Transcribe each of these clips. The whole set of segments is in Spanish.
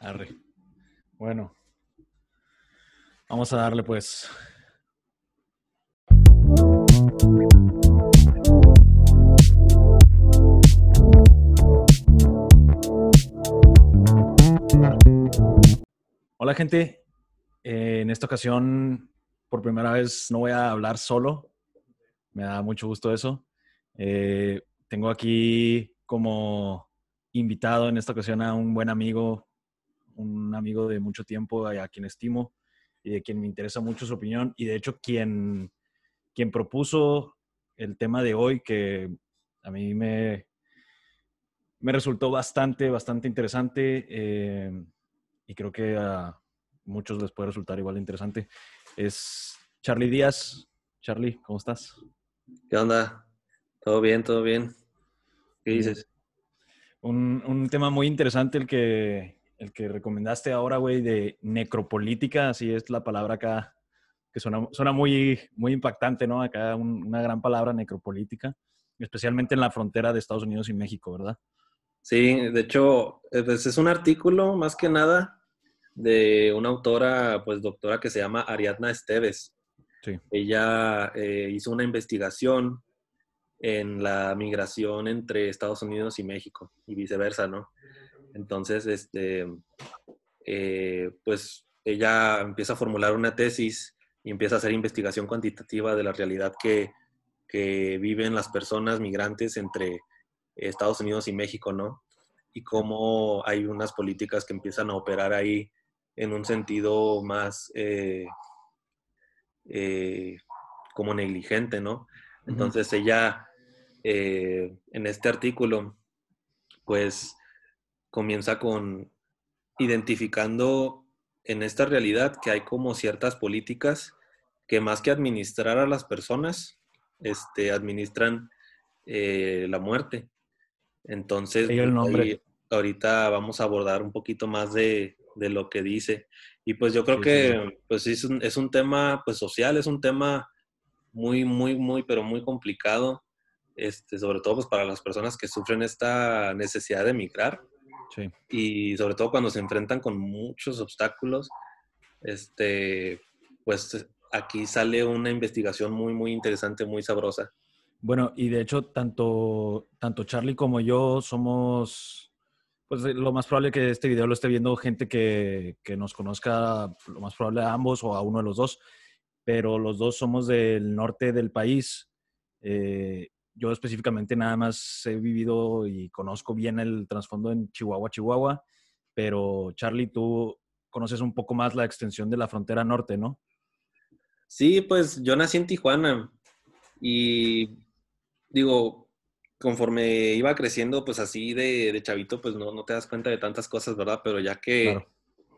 Arre. Bueno, vamos a darle pues. Hola gente, Eh, en esta ocasión por primera vez no voy a hablar solo, me da mucho gusto eso. Eh, tengo aquí como invitado en esta ocasión a un buen amigo, un amigo de mucho tiempo a quien estimo y de quien me interesa mucho su opinión y de hecho quien, quien propuso el tema de hoy que a mí me, me resultó bastante, bastante interesante eh, y creo que a muchos les puede resultar igual de interesante. Es Charlie Díaz. Charlie, ¿cómo estás? ¿Qué onda? ¿Todo bien? ¿Todo bien? ¿Qué dices? Un, un tema muy interesante el que, el que recomendaste ahora, güey, de necropolítica, así es la palabra acá, que suena, suena muy, muy impactante, ¿no? Acá un- una gran palabra, necropolítica, especialmente en la frontera de Estados Unidos y México, ¿verdad? Sí, de hecho, eh, pues es un artículo más que nada de una autora, pues doctora que se llama Ariadna Esteves. Sí. Ella eh, hizo una investigación en la migración entre Estados Unidos y México y viceversa, ¿no? Entonces, este, eh, pues ella empieza a formular una tesis y empieza a hacer investigación cuantitativa de la realidad que, que viven las personas migrantes entre Estados Unidos y México, ¿no? Y cómo hay unas políticas que empiezan a operar ahí en un sentido más eh, eh, como negligente, ¿no? Entonces ella, eh, en este artículo, pues comienza con identificando en esta realidad que hay como ciertas políticas que más que administrar a las personas, este, administran eh, la muerte. Entonces, Ahí el nombre. ahí ahorita vamos a abordar un poquito más de, de lo que dice. Y pues yo creo Sí, que sí, pues es un, es un tema pues social, es un tema muy, muy, muy, pero muy complicado, este, sobre todo pues para las personas que sufren esta necesidad de migrar Sí. y sobre todo cuando se enfrentan con muchos obstáculos, este, pues aquí sale una investigación muy, muy interesante, muy sabrosa. Bueno, y de hecho, tanto, tanto Charlie como yo somos, pues lo más probable que este video lo esté viendo gente que, que nos conozca, lo más probable a ambos o a uno de los dos, pero los dos somos del norte del país. Eh, yo específicamente nada más he vivido y conozco bien el trasfondo en Chihuahua, Chihuahua, pero Charlie, tú conoces un poco más la extensión de la frontera norte, ¿no? Sí, pues yo nací en Tijuana y digo, conforme iba creciendo, pues así de, de chavito, pues no, no te das cuenta de tantas cosas, ¿verdad? Pero ya que Claro.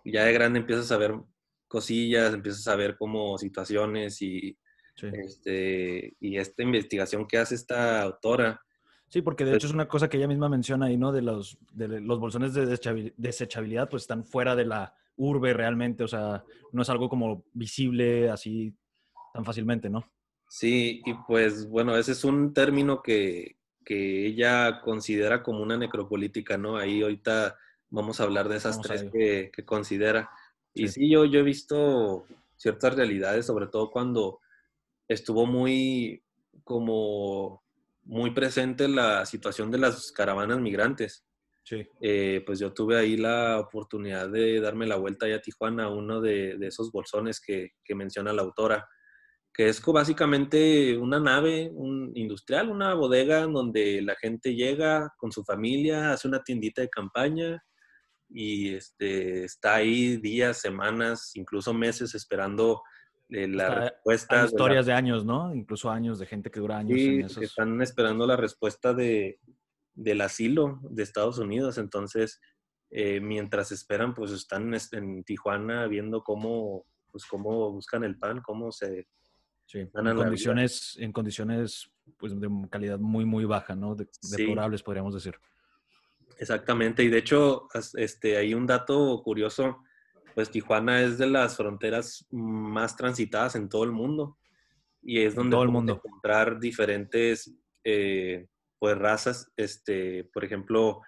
ya de grande empiezas a ver cosillas, empiezas a ver como situaciones y, Sí. este, y esta investigación que hace esta autora, Sí, porque de Pues- hecho es una cosa que ella misma menciona ahí, ¿no? De los, de los bolsones de desechabil- desechabilidad, pues están fuera de la urbe realmente, o sea, no es algo como visible así tan fácilmente, ¿no? Sí, y pues bueno, ese es un término que, que ella considera como una necropolítica, ¿no? Ahí ahorita vamos a hablar de esas Vamos tres que, que considera. Y sí, yo, yo he visto ciertas realidades, sobre todo cuando estuvo muy como muy presente la situación de las caravanas migrantes. Sí. Eh, pues yo tuve ahí la oportunidad de darme la vuelta allá a Tijuana, uno de, de esos bolsones que, que menciona la autora, que es básicamente una nave un industrial, una bodega donde la gente llega con su familia, hace una tiendita de campaña y este, está ahí días, semanas, incluso meses esperando eh, la Hasta respuesta. Hay de la- historias de años, ¿no? Incluso años de gente que dura años Sí, en que esos. están esperando la respuesta de, del asilo de Estados Unidos. Entonces, eh, mientras esperan, pues están es- en Tijuana viendo cómo, pues, cómo buscan el pan, cómo se... Sí, ganan en la condiciones, en condiciones pues, de calidad muy, muy baja, ¿no? De- Sí. deplorables, podríamos decir. Exactamente. Y de hecho, este, hay un dato curioso. Pues Tijuana es de las fronteras más transitadas en todo el mundo. Y es donde todo el mundo. encontrar diferentes eh, pues razas, este, por ejemplo,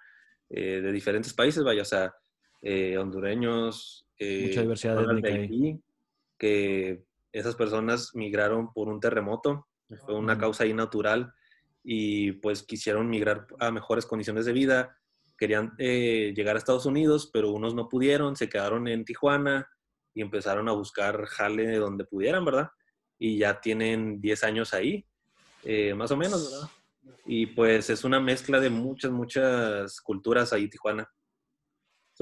eh, de diferentes países, vaya, o sea, eh, hondureños, eh, Mucha diversidad de que esas personas migraron por un terremoto, fue una causa ahí natural y pues quisieron migrar a mejores condiciones de vida, querían eh, llegar a Estados Unidos, pero unos no pudieron, se quedaron en Tijuana y empezaron a buscar jale donde pudieran, ¿verdad? Y ya tienen 10 años ahí, más o menos, ¿verdad? Y pues es una mezcla de muchas, muchas culturas ahí Tijuana.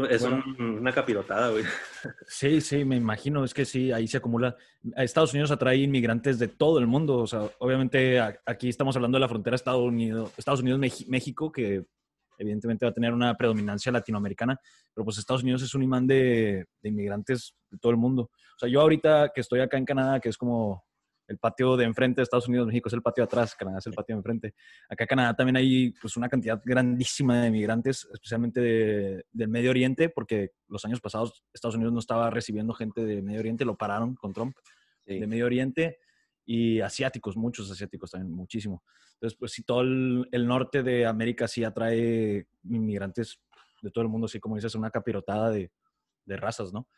Es una capirotada, güey. Sí, sí, me imagino. Es que sí, ahí se acumula. Estados Unidos atrae inmigrantes de todo el mundo. O sea, obviamente aquí estamos hablando de la frontera Estados Unidos, Estados Unidos México, que evidentemente va a tener una predominancia latinoamericana, pero pues Estados Unidos es un imán de, de inmigrantes de todo el mundo. O sea, yo ahorita que estoy acá en Canadá, que es como el patio de enfrente de Estados Unidos, México es el patio de atrás, Canadá es el patio de enfrente. Acá en Canadá también hay pues una cantidad grandísima de migrantes, especialmente del Medio Oriente, porque los años pasados Estados Unidos no estaba recibiendo gente de Medio Oriente, lo pararon con Trump, de Medio Oriente, y asiáticos, muchos asiáticos también, muchísimo. Entonces, pues sí, todo el, norte de América sí atrae inmigrantes de todo el mundo, así como dices, una capirotada de, de razas, ¿no?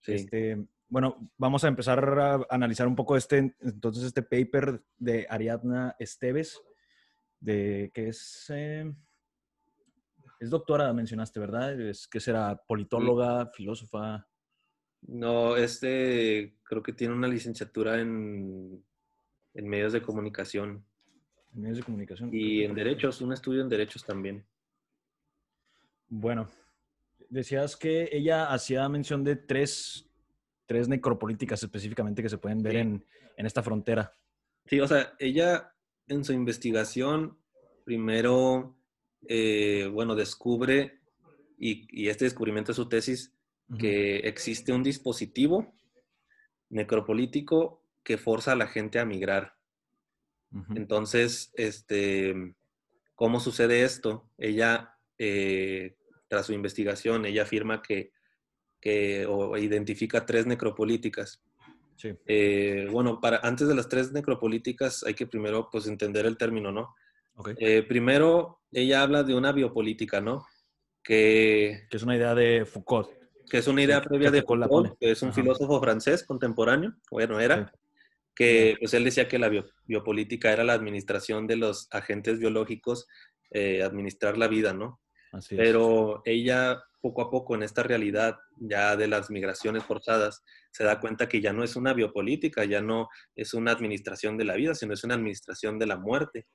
Sí. Este, bueno, vamos a empezar a analizar un poco este, entonces este paper de Ariadna Esteves, de que es, eh, es doctora, mencionaste, ¿verdad? Es que será politóloga, filósofa. No, este creo que tiene una licenciatura en, en medios de comunicación. En medios de comunicación. Y en derechos, un estudio en derechos también. Bueno, decías que ella hacía mención de tres tres necropolíticas específicamente que se pueden ver en, esta frontera. Sí, o sea, ella en su investigación primero, eh, bueno, descubre, y, este descubrimiento es su tesis, que existe un dispositivo necropolítico que forza a la gente a migrar. Entonces, este, ¿cómo sucede esto? Ella, eh, tras su investigación, ella afirma que o identifica tres necropolíticas. Eh, bueno, para, antes de las tres necropolíticas hay que primero pues entender el término, ¿no? Eh, primero, ella habla de una biopolítica, ¿no? Que, que es una idea de Foucault. Que es una idea previa de Foucault, que es un filósofo francés contemporáneo, bueno, era, que pues él decía que la biopolítica era la administración de los agentes biológicos, eh, administrar la vida, ¿no? Pero ella poco a poco en esta realidad ya de las migraciones forzadas se da cuenta que ya no es una biopolítica, ya no es una administración de la vida, sino es una administración de la muerte.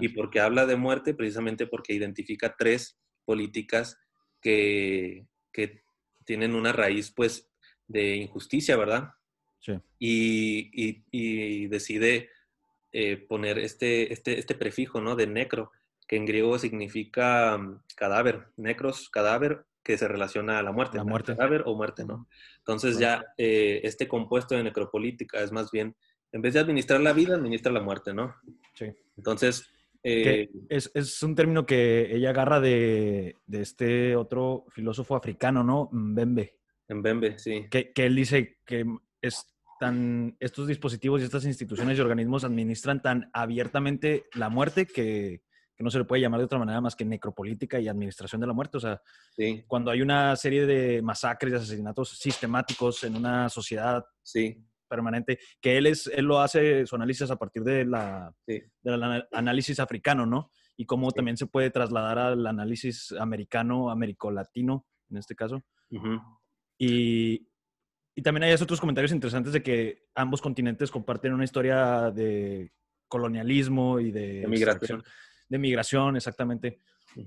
Y porque habla de muerte, precisamente porque identifica tres políticas que, que tienen una raíz, pues, de injusticia, ¿verdad? Sí. Y, y, decide eh, poner este, este, este prefijo, ¿no? De necro, que en griego significa mm, cadáver, necros, cadáver, que se relaciona a la muerte. La muerte. Cadáver o muerte, ¿no? Entonces ya eh, este compuesto de necropolítica es más bien, en vez de administrar la vida, administra la muerte, ¿no? Sí. Entonces... Eh, es, es, un término que ella agarra de, de, este otro filósofo africano, ¿no? Mbembe. Mbembe, sí. Que, que él dice que es tan, estos dispositivos y estas instituciones y organismos administran tan abiertamente la muerte que, que no se le puede llamar de otra manera más que necropolítica y administración de la muerte. O sea, cuando hay una serie de masacres y asesinatos sistemáticos en una sociedad sí. Permanente, que él, es, él lo hace su análisis a partir de la, del análisis africano, ¿no? Y cómo también se puede trasladar al análisis americano, americolatino, en este caso. y, y también hay otros comentarios interesantes de que ambos continentes comparten una historia de colonialismo y de, migración de migración, exactamente.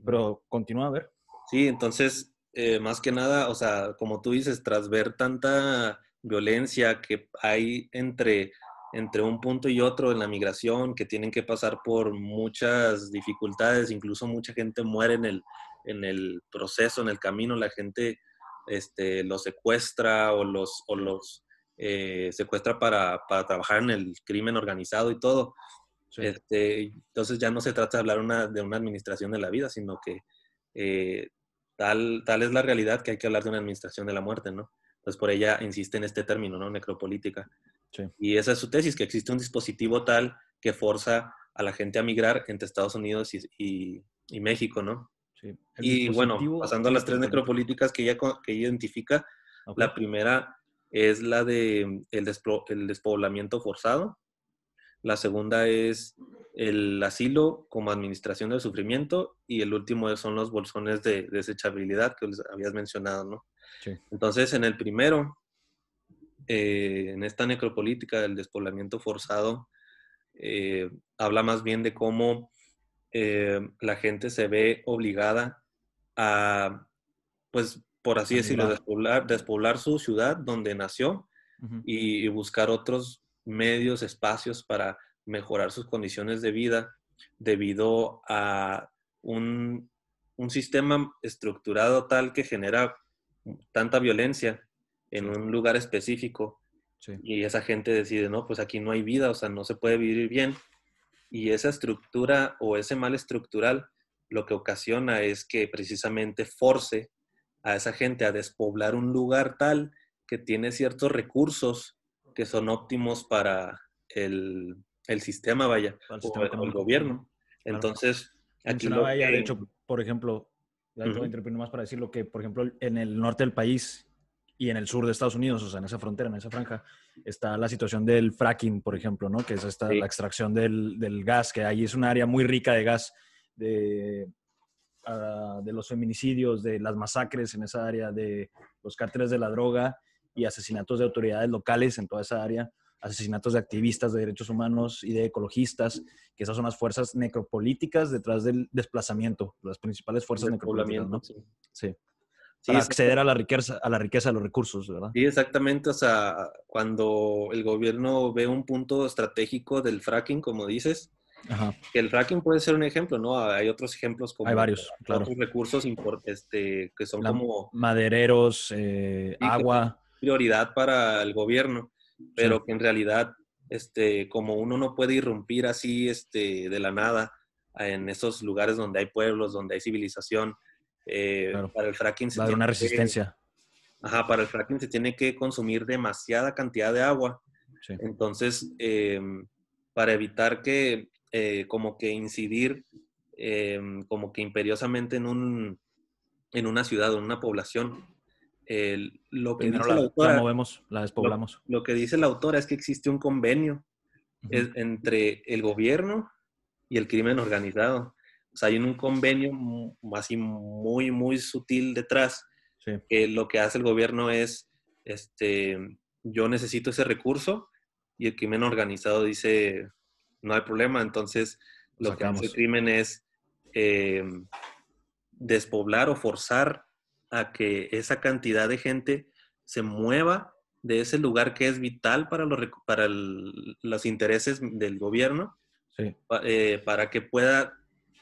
Pero continúa a ver. Sí, entonces, eh, más que nada, o sea, como tú dices, tras ver tanta violencia que hay entre, entre un punto y otro en la migración, que tienen que pasar por muchas dificultades, incluso mucha gente muere en el, en el proceso, en el camino, la gente este, los secuestra o los, o los eh, secuestra para, para trabajar en el crimen organizado y todo. Este, entonces ya no se trata de hablar una, de una administración de la vida, sino que eh, tal, tal es la realidad que hay que hablar de una administración de la muerte, ¿no? Entonces por ella insiste en este término, ¿no? Necropolítica. Y esa es su tesis, que existe un dispositivo tal que forza a la gente a migrar entre Estados Unidos y, y, México, ¿no? Y bueno, pasando a las tres necropolíticas que ella, que identifica, la primera es la de el, el despoblamiento forzado. La segunda es el asilo como administración del sufrimiento y el último son los bolsones de desechabilidad que les habías mencionado, ¿no? Entonces, en el primero, eh, en esta necropolítica del despoblamiento forzado, eh, habla más bien de cómo eh, la gente se ve obligada a, pues, por así decirlo, despoblar, despoblar, su ciudad donde nació y, buscar otros medios, espacios para mejorar sus condiciones de vida debido a un, un sistema estructurado tal que genera tanta violencia en un lugar específico y esa gente decide, no, pues aquí no hay vida, o sea, no se puede vivir bien. Y esa estructura o ese mal estructural lo que ocasiona es que precisamente force a esa gente a despoblar un lugar tal que tiene ciertos recursos que son óptimos para el, el sistema, vaya, o, el gobierno. Entonces, aquí lo que... de hecho, por ejemplo, ya te más para decirlo que, por ejemplo, en el norte del país y en el sur de Estados Unidos, o sea, en esa frontera, en esa franja, está la situación del fracking, por ejemplo, ¿no? Que es esta, la extracción del, del, gas, que ahí es un área muy rica de gas, de, uh, de los feminicidios, de las masacres en esa área, de los cárteles de la droga y asesinatos de autoridades locales en toda esa área, asesinatos de activistas de derechos humanos y de ecologistas, que esas son las fuerzas necropolíticas detrás del desplazamiento, las principales fuerzas necropolíticas, ¿no? sí para acceder a la riqueza, a la riqueza de los recursos, ¿verdad? Sí, exactamente. O sea, cuando el gobierno ve un punto estratégico del fracking, como dices, que el fracking puede ser un ejemplo, ¿no? Hay otros ejemplos como Hay varios, claro. otros recursos este, que son como madereros, eh, agua. Prioridad para el gobierno, pero que en realidad, este, como uno no puede irrumpir así, este, de la nada en esos lugares donde hay pueblos, donde hay civilización, eh, para el fracking se tiene una resistencia. ajá, para el fracking se tiene que consumir demasiada cantidad de agua. Entonces, em, para evitar que, eh, como que incidir, em, como que imperiosamente en, un, en una ciudad o en una población, lo que dice la, autora, movemos, la despoblamos. Lo, que dice la autora es que existe un convenio entre el gobierno y el crimen organizado. O sea, hay un convenio así muy, muy sutil detrás, que lo que hace el gobierno es, este, yo necesito ese recurso y el crimen organizado dice, no hay problema. Entonces, lo que hace el crimen es eh, despoblar o forzar a que esa cantidad de gente se mueva de ese lugar que es vital para los, para los intereses del gobierno, eh, para que pueda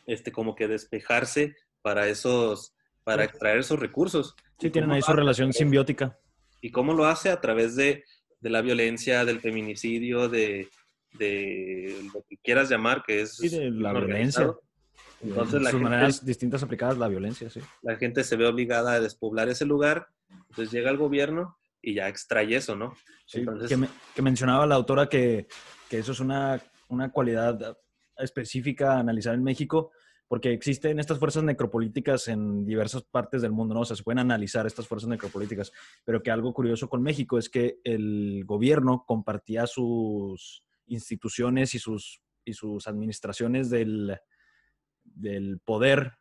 este, como que despejarse para esos, para extraer esos recursos. Sí, tienen ahí su relación simbiótica. ¿Y cómo lo hace? A través de, de la violencia, del feminicidio, de, de, lo que quieras llamar, que es... Sí, de la violencia. Entonces, la sus maneras distintas aplicadas la violencia, sí. La gente se ve obligada a despoblar ese lugar, entonces llega el gobierno y ya extrae eso, ¿no? Sí, que, que, mencionaba la autora que, que eso es una, una cualidad específica a analizar en México, porque existen estas fuerzas necropolíticas en diversas partes del mundo, ¿no? O sea, se pueden analizar estas fuerzas necropolíticas, pero que algo curioso con México es que el gobierno compartía sus instituciones y sus, y sus administraciones del, del poder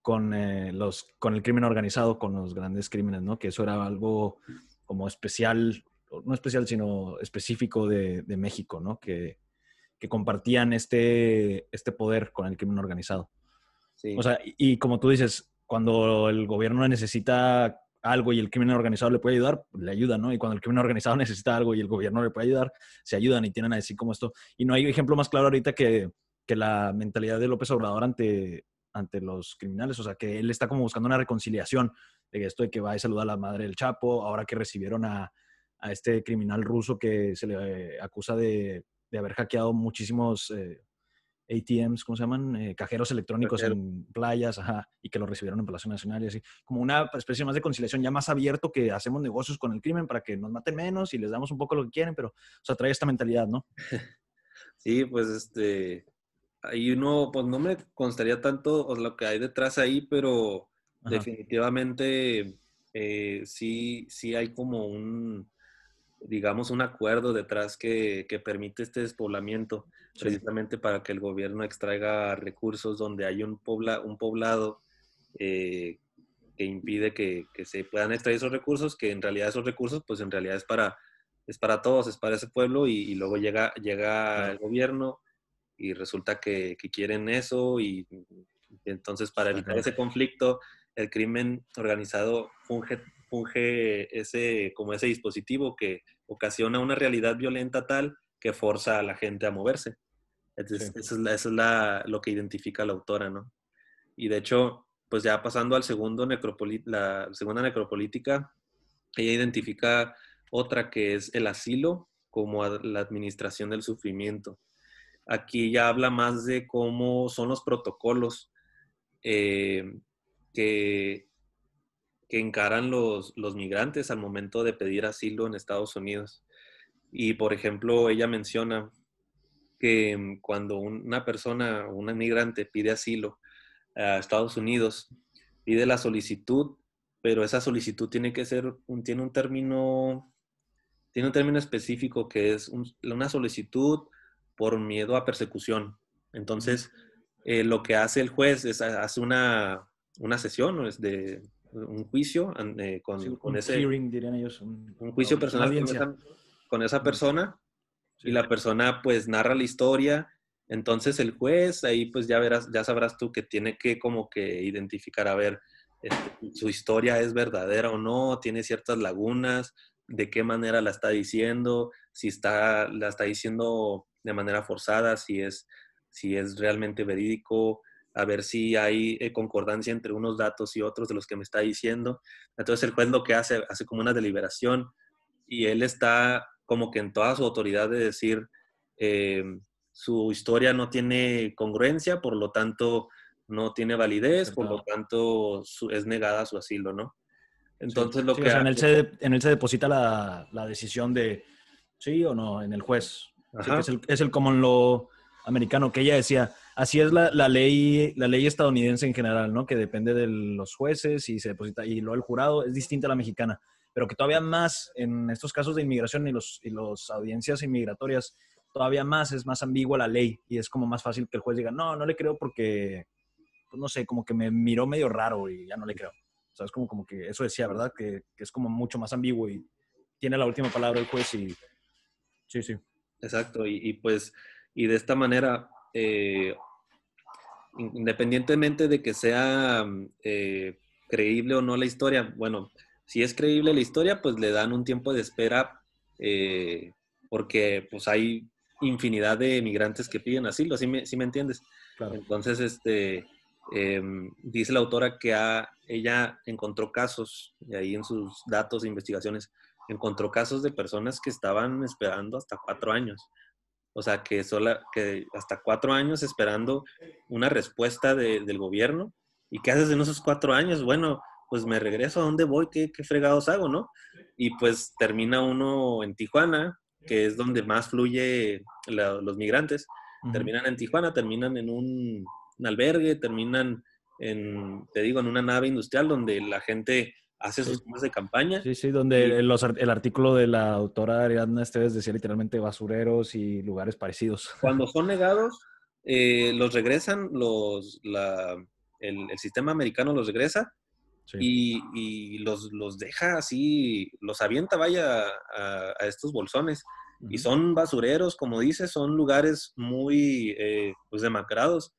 con, eh, los, con el crimen organizado, con los grandes crímenes, ¿no? Que eso era algo como especial, no especial, sino específico de, de México, ¿no? Que, que compartían este, este poder con el crimen organizado. O sea, y, como tú dices, cuando el gobierno necesita algo y el crimen organizado le puede ayudar, le ayuda, ¿no? Y cuando el crimen organizado necesita algo y el gobierno le puede ayudar, se ayudan y tienen así como esto. Y no hay ejemplo más claro ahorita que, que la mentalidad de López Obrador ante, ante los criminales. O sea, que él está como buscando una reconciliación de esto de que va a saludar a la madre del Chapo, ahora que recibieron a, a este criminal ruso que se le acusa de de haber hackeado muchísimos eh, ATMs, ¿cómo se llaman? Eh, cajeros electrónicos en playas, ajá, y que lo recibieron en Palacio Nacional y así. Como una especie más de conciliación ya más abierto que hacemos negocios con el crimen para que nos maten menos y les damos un poco lo que quieren, pero, o sea, trae esta mentalidad, ¿no? Sí, pues este, ahí no, pues no me constaría tanto lo que hay detrás ahí, pero definitivamente eh, sí, sí hay como un, digamos, un acuerdo detrás que, permite este despoblamiento, precisamente para que el gobierno extraiga recursos donde hay un, pobla, un poblado eh, que impide que, se puedan extraer esos recursos, que en realidad esos recursos, pues en realidad es para, es para todos, es para ese pueblo, y, luego llega, llega el gobierno y resulta que, quieren eso, y entonces para evitar ese conflicto, el crimen organizado funge, funge ese, como ese dispositivo que ocasiona una realidad violenta tal que forza a la gente a moverse. Eso es, la, lo que identifica la autora, ¿no? Y de hecho, pues ya pasando al segundo la segunda necropolítica, ella identifica otra que es el asilo como la administración del sufrimiento. Aquí ya habla más de cómo son los protocolos eh, que, que encaran los, los migrantes al momento de pedir asilo en Estados Unidos. Y, por ejemplo, ella menciona que cuando una persona, un inmigrante pide asilo a Estados Unidos, pide la solicitud, pero esa solicitud tiene que ser, un, tiene un término, tiene un término específico que es una solicitud por miedo a persecución. Entonces, eh, lo que hace el juez es hace una, una sesión es de un juicio eh, con, con, ese hearing, dirían ellos, un, juicio personal con esa, con esa, persona y la persona pues narra la historia. Entonces el juez ahí pues ya verás ya sabrás tú que tiene que como que identificar a ver este, su historia es verdadera o no tiene ciertas lagunas de qué manera la está diciendo si está la está diciendo de manera forzada si es si es realmente verídico a ver si hay eh, concordancia entre unos datos y otros de los que me está diciendo. Entonces el juez lo que hace, hace como una deliberación y él está como que en toda su autoridad de decir, eh, su historia no tiene congruencia, por lo tanto no tiene validez, por lo tanto es negada su asilo, ¿no? Entonces lo que... en, él se, en, él se, deposita la, la, decisión de sí o no en el juez. Es, el, es el como lo americano que ella decía, así es la, ley, la ley estadounidense en general, ¿no? Que depende de los jueces y se deposita, y luego el jurado es distinta a la mexicana, pero que todavía más en estos casos de inmigración y los, y los audiencias inmigratorias, todavía más es más ambigua la ley y es como más fácil que el juez diga, no, no le creo porque, pues no sé, como que me miró medio raro y ya no le creo. O sea, es como, como que eso decía, ¿verdad? Que, que es como mucho más ambiguo y tiene la última palabra el juez y... Sí, sí. Exacto, y, y pues, y de esta manera, eh, independientemente de que sea eh, creíble o no la historia, bueno, si es creíble la historia, pues le dan un tiempo de espera eh, porque pues hay infinidad de migrantes que piden asilo, ¿sí me, me entiendes? Entonces, este, em, dice la autora que ella encontró casos, y ahí en sus datos e investigaciones, encontró casos de personas que estaban esperando hasta cuatro años. O sea, que, sola, que hasta cuatro años esperando una respuesta del gobierno. ¿Y qué haces en esos cuatro años? Bueno, pues me regreso a dónde voy, qué, fregados hago, ¿no? Y pues termina uno en Tijuana, que es donde más fluye los migrantes. Terminan en Tijuana, terminan en un, un, albergue, terminan en, te digo, en una nave industrial donde la gente hace sus temas de campaña. Sí, sí, donde el, artículo de la autora Ariadna Esteves decía literalmente basureros y lugares parecidos. Cuando son negados, eh, los regresan, los, el, sistema americano los regresa y, los, los, deja así, los avienta, vaya, a, estos bolsones. Y son basureros, como dices, son lugares muy eh, pues demacrados.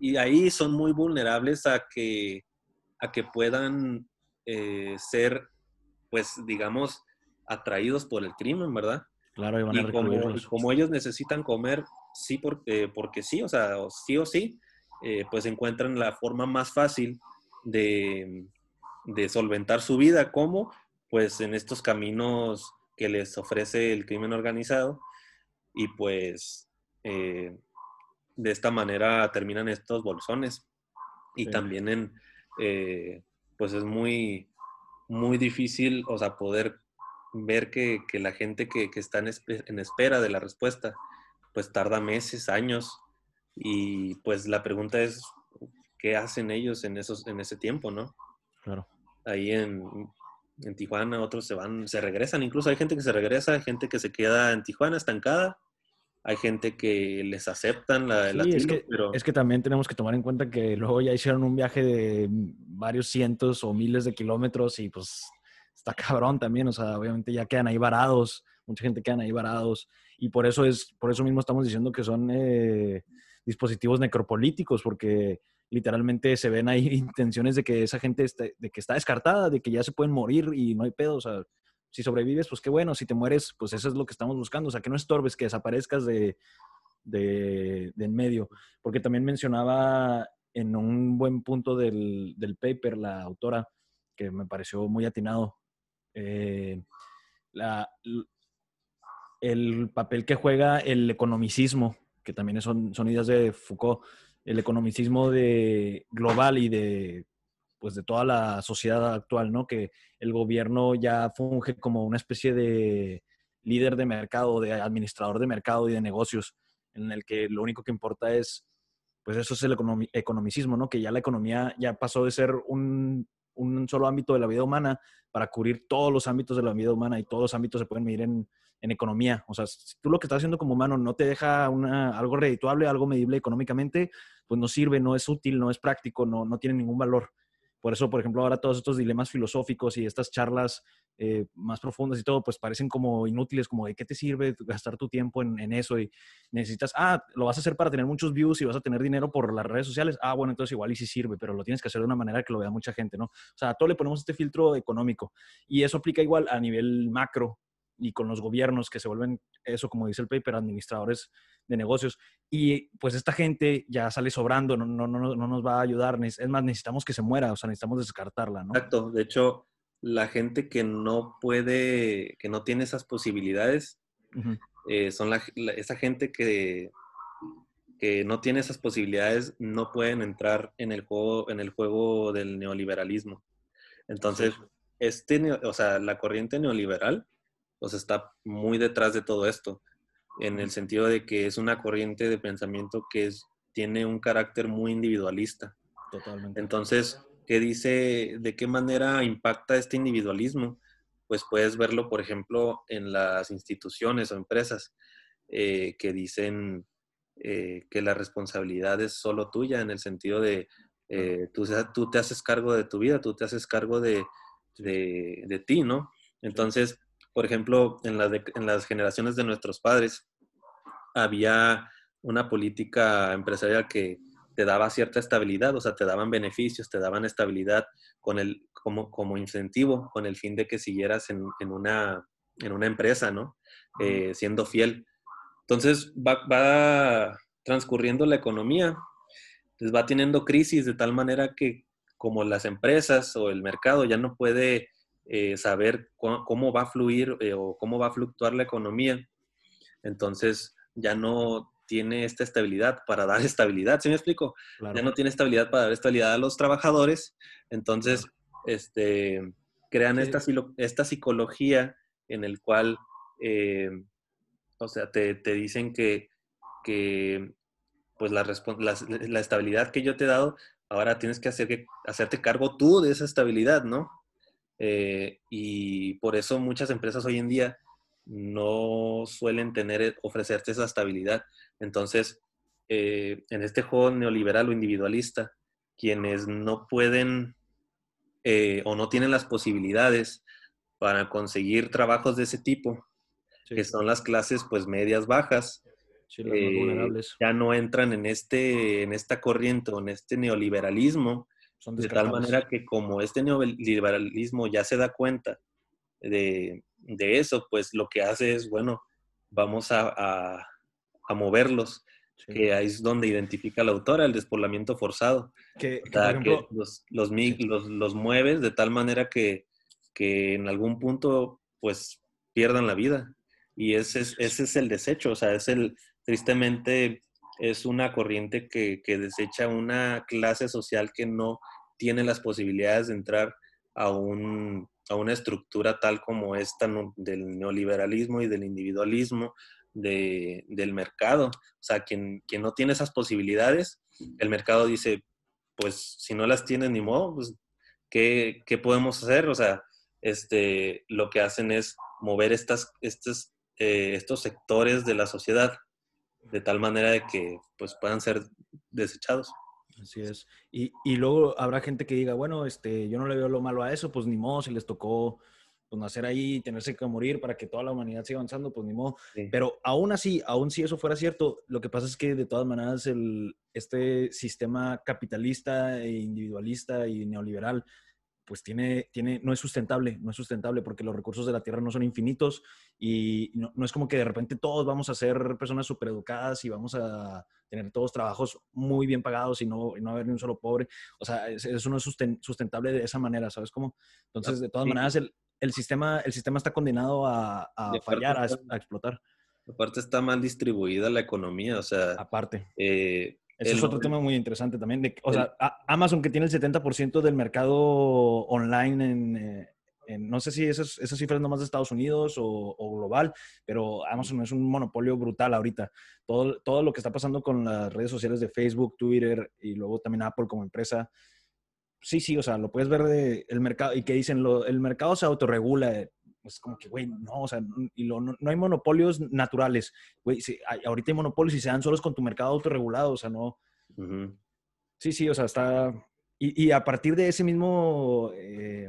Y ahí son muy vulnerables a que, a que puedan eh, ser, pues, digamos, atraídos por el crimen, ¿verdad? Claro, y van a como, como, ellos necesitan comer, sí, porque, porque sí, o sea, sí o sí, eh, pues encuentran la forma más fácil de, de solventar su vida. ¿Cómo? Pues en estos caminos que les ofrece el crimen organizado y pues eh, de esta manera terminan estos bolsones y también en pues es muy, muy difícil, o sea, poder ver que, la gente que, está en, espera de la respuesta, pues tarda meses, años, Y pues la pregunta es, ¿qué hacen ellos en, esos, en ese tiempo, no? Claro. Ahí en, en Tijuana, otros se van, se regresan, incluso hay gente que se regresa, hay gente que se queda en Tijuana estancada, hay gente que les aceptan la, sí, es que, pero... es que también tenemos que tomar en cuenta que luego ya hicieron un viaje de varios cientos o miles de kilómetros y pues está cabrón también, o sea, obviamente ya quedan ahí varados, mucha gente quedan ahí varados y por eso es, por eso mismo estamos diciendo que son eh, dispositivos necropolíticos, porque literalmente se ven ahí intenciones de que esa gente está, de que está descartada, de que ya se pueden morir y no hay pedo, o sea, si sobrevives, pues qué bueno, si te mueres, pues eso es lo que estamos buscando, o sea, que no estorbes, que desaparezcas de, de, en medio, porque también mencionaba en un buen punto del, del paper la autora, que me pareció muy atinado, eh, la, el papel que juega el economicismo, que también son, son ideas de Foucault, el economicismo de global y de pues de toda la sociedad actual, ¿no? Que el gobierno ya funge como una especie de líder de mercado, de administrador de mercado y de negocios, en el que lo único que importa es, pues eso es el economicismo, ¿no? Que ya la economía ya pasó de ser un, un solo ámbito de la vida humana para cubrir todos los ámbitos de la vida humana y todos los ámbitos se pueden medir en, en economía. O sea, si tú lo que estás haciendo como humano no te deja una, algo redituable, algo medible económicamente, pues no sirve, no es útil, no es práctico, no, no tiene ningún valor. Por eso, por ejemplo, ahora todos estos dilemas filosóficos y estas charlas eh, más profundas y todo, pues parecen como inútiles, como de qué te sirve gastar tu tiempo en, en, eso y necesitas, ah, lo vas a hacer para tener muchos views y vas a tener dinero por las redes sociales, ah, bueno, entonces igual y sí sirve, pero lo tienes que hacer de una manera que lo vea mucha gente, ¿no? O sea, a todo le ponemos este filtro económico y eso aplica igual a nivel macro, y con los gobiernos que se vuelven, eso como dice el paper, administradores de negocios. Y pues esta gente ya sale sobrando, no, no, no, no nos va a ayudar. Es más, necesitamos que se muera, o sea, necesitamos descartarla, ¿no? Exacto. De hecho, la gente que no puede, que no tiene esas posibilidades, eh, son la, esa gente que, que no tiene esas posibilidades, no pueden entrar en el juego, en el juego del neoliberalismo. Entonces, este, o sea, la corriente neoliberal pues está muy detrás de todo esto, en el sentido de que es una corriente de pensamiento que es, tiene un carácter muy individualista. Totalmente. Entonces, ¿qué dice, de qué manera impacta este individualismo? Pues puedes verlo, por ejemplo, en las instituciones o empresas eh, que dicen eh, que la responsabilidad es solo tuya, en el sentido de eh, tú, tú, te haces cargo de tu vida, tú te haces cargo de, de, de ti, ¿no? Entonces, por ejemplo, en, en las generaciones de nuestros padres, había una política empresarial que te daba cierta estabilidad, o sea, te daban beneficios, te daban estabilidad con el, como, como incentivo, con el fin de que siguieras en, en una, en una empresa, ¿no? Eh, siendo fiel. Entonces va, va, transcurriendo la economía, pues va teniendo crisis de tal manera que como las empresas o el mercado ya no puede eh, saber cómo, va a fluir eh, o cómo va a fluctuar la economía. Entonces ya no tiene esta estabilidad para dar estabilidad, ¿sí me explico? Ya no tiene estabilidad para dar estabilidad a los trabajadores. Entonces, este, crean esta, esta psicología en el cual, eh, o sea, te, te dicen que, que pues la, la, la, estabilidad que yo te he dado, ahora tienes que, hacer que hacerte cargo tú de esa estabilidad, ¿no? Eh, y por eso muchas empresas hoy en día no suelen tener, eh, ofrecerte esa estabilidad. Entonces, eh, en este juego neoliberal o individualista, quienes no pueden o no tienen las posibilidades para conseguir trabajos de ese tipo, que son las clases pues medias bajas, ya no entran en, este, en esta corriente o en este neoliberalismo de tal manera que como este neoliberalismo ya se da cuenta de, eso, pues lo que hace es, bueno, vamos a, moverlos, que ahí es donde identifica la autora el despoblamiento forzado. Que, los, los, los, mueves de tal manera que, en algún punto, pues, pierdan la vida. Y ese es, ese es el desecho, o sea, es el, tristemente, es una corriente que, desecha una clase social que no tiene las posibilidades de entrar a, un, a una estructura tal como esta del neoliberalismo y del individualismo, del mercado. O sea, quien, quien no tiene esas posibilidades, el mercado dice, pues si no las tienes ni modo, pues ¿qué, qué podemos hacer? O sea, este, lo que hacen es mover estas, estos, eh, estos sectores de la sociedad de tal manera de que pues, puedan ser desechados. Así es. Y, y, luego habrá gente que diga, bueno, este, yo no le veo lo malo a eso, pues ni modo, si les tocó pues, nacer ahí y tenerse que morir para que toda la humanidad siga avanzando, pues ni modo. Pero aún así, aún si eso fuera cierto, lo que pasa es que de todas maneras el, este sistema capitalista e individualista y neoliberal pues tiene, tiene, no es sustentable, no es sustentable porque los recursos de la tierra no son infinitos y no, es como que de repente todos vamos a ser personas súper educadas y vamos a tener todos trabajos muy bien pagados y no, no haber ni un solo pobre. O sea, eso no es sustentable de esa manera, ¿sabes cómo? Entonces, de todas maneras, el, el, sistema, el sistema está condenado a, a fallar, a, explotar. Aparte está mal distribuida la economía, o sea... Aparte. Eh, ese es otro tema muy interesante también. o sea, Amazon que tiene el 70% del mercado online eh, en, no sé si esas, esas cifras nomás de Estados Unidos o, global, pero Amazon es un monopolio brutal ahorita. Todo, todo lo que está pasando con las redes sociales de Facebook, Twitter y luego también Apple como empresa. Sí, sí, o sea, lo puedes ver de el mercado y que dicen, lo, el mercado se autorregula pues como que, güey, no, o sea, y lo, no, hay monopolios naturales, güey, si, ahorita hay monopolios y se dan solos con tu mercado autorregulado, o sea, no. Sí, sí, o sea, está... Y, y, a partir de ese mismo eh,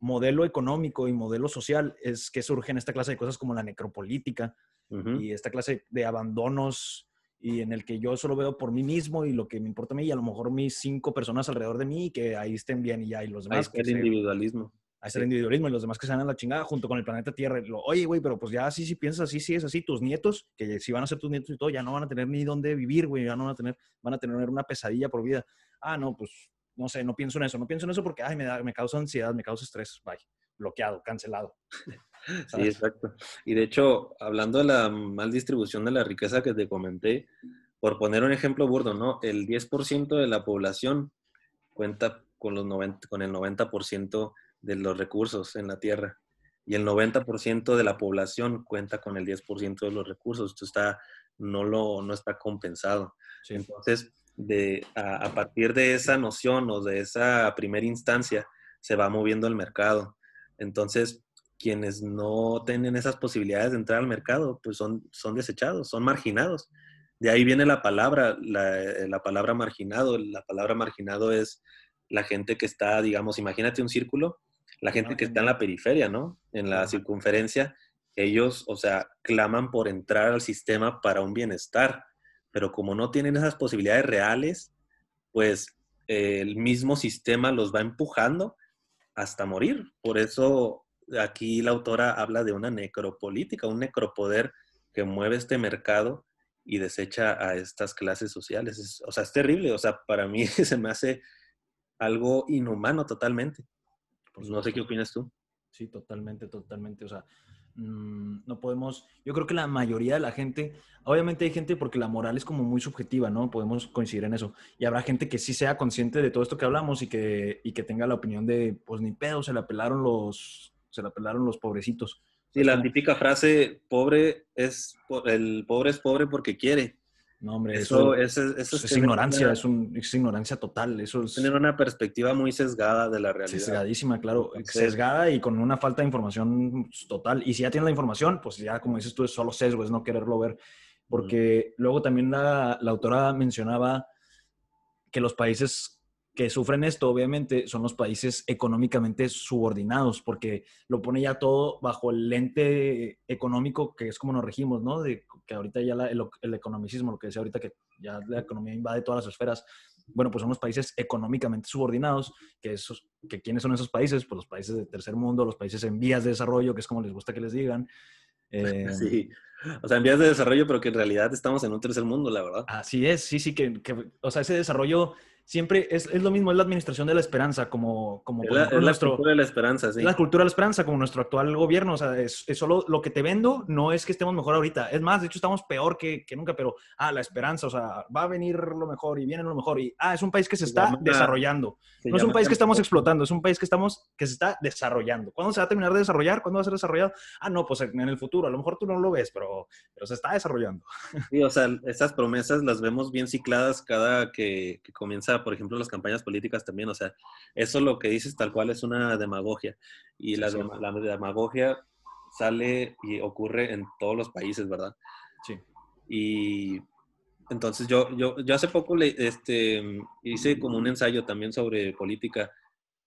modelo económico y modelo social es que surgen esta clase de cosas como la necropolítica y esta clase de abandonos y en el que yo solo veo por mí mismo y lo que me importa a mí y a lo mejor mis cinco personas alrededor de mí que ahí estén bien y ya y los demás. el individualismo a el individualismo y los demás que se van a la chingada junto con el planeta Tierra. Oye, güey, pero pues ya así, si piensas así, sí es así, tus nietos, que si van a ser tus nietos y todo, ya no van a tener ni dónde vivir, güey, ya no van a tener, van a tener una pesadilla por vida. Ah, no, pues no sé, no pienso en eso, no pienso en eso porque, ay, me, da, me causa ansiedad, me causa estrés, bye, bloqueado, cancelado. Sí, exacto. Y de hecho, hablando de la mal distribución de la riqueza que te comenté, por poner un ejemplo burdo, ¿no? El 10% de la población cuenta con, los 90, con el 90% de los recursos en la Tierra y el 90% de la población cuenta con el 10% de los recursos. Esto está, no, lo, no está compensado. Entonces, de, a, partir de esa noción o de esa primera instancia, se va moviendo el mercado. Entonces, quienes no tienen esas posibilidades de entrar al mercado, pues son, son desechados, son marginados. De ahí viene la palabra, la, la palabra marginado. La palabra marginado es la gente que está, digamos, imagínate un círculo la gente que está en la periferia, ¿no? En la circunferencia, ellos, o sea, claman por entrar al sistema para un bienestar, pero como no tienen esas posibilidades reales, pues el mismo sistema los va empujando hasta morir. Por eso aquí la autora habla de una necropolítica, un necropoder que mueve este mercado y desecha a estas clases sociales. o sea, es terrible. O sea, para mí se me hace algo inhumano totalmente. No sé qué opinas tú. Sí, totalmente, totalmente. O sea, mm, no podemos, yo creo que la mayoría de la gente, obviamente hay gente porque la moral es como muy subjetiva, ¿no? Podemos coincidir en eso. Y habrá gente que sí sea consciente de todo esto que hablamos y que, y que tenga la opinión de, pues ni pedo, se la pelaron los, se la pelaron los pobrecitos. Sí, la típica frase, pobre es, el pobre es pobre porque quiere. No, hombre, eso, es, ignorancia, es, un, ignorancia total. Eso es tener una perspectiva muy sesgada de la realidad. Sesgadísima, claro. sesgada y con una falta de información total. Y si ya tienes la información, pues ya, como dices tú, es solo sesgo, es no quererlo ver. Porque luego también la, la autora mencionaba que los países que sufren esto, obviamente, son los países económicamente subordinados, porque lo pone ya todo bajo el lente económico, que es como nos regimos, ¿no? De que ahorita ya el, economicismo, lo que decía ahorita, que ya la economía invade todas las esferas. Bueno, pues son los países económicamente subordinados, que, esos, que ¿quiénes son esos países? Pues los países de tercer mundo, los países en vías de desarrollo, que es como les gusta que les digan. Eh, sí, o sea, en vías de desarrollo, pero que en realidad estamos en un tercer mundo, la verdad. Así es, sí, sí, que, que o sea, ese desarrollo siempre es, es, lo mismo, es la administración de la esperanza, como, como es la, es nuestro, la cultura de la esperanza, sí. La cultura de la esperanza, como nuestro actual gobierno, o sea, es, solo lo que te vendo, no es que estemos mejor ahorita, es más, de hecho estamos peor que, que, nunca, pero, ah, la esperanza, o sea, va a venir lo mejor y viene lo mejor, y, ah, es un país que se, se está llama, desarrollando, no es un país que estamos explotando, es un país que estamos, que se está desarrollando. ¿Cuándo se va a terminar de desarrollar? ¿Cuándo va a ser desarrollado? Ah, no, pues en el futuro, a lo mejor tú no lo ves, pero, pero se está desarrollando. Sí, o sea, esas promesas las vemos bien cicladas cada que, que comienza, por ejemplo, las campañas políticas también, o sea, eso lo que dices tal cual es una demagogia. Y la, la, demagogia sale y ocurre en todos los países, ¿verdad? Sí. Y entonces yo, yo, yo hace poco le, este, hice como un ensayo también sobre política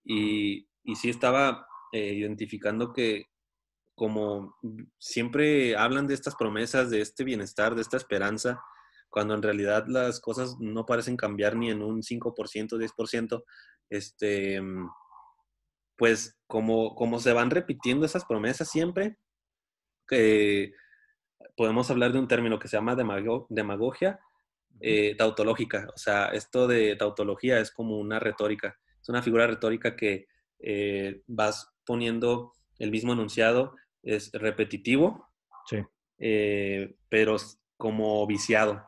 y, y sí estaba eh, identificando que como siempre hablan de estas promesas, de este bienestar, de esta esperanza, cuando en realidad las cosas no parecen cambiar ni en un 5%, 10%, este, pues como, como se van repitiendo esas promesas siempre, que podemos hablar de un término que se llama demagogia eh, tautológica. O sea, esto de tautología es como una retórica, es una figura retórica que eh, vas poniendo el mismo enunciado, es repetitivo, sí. eh, pero como viciado.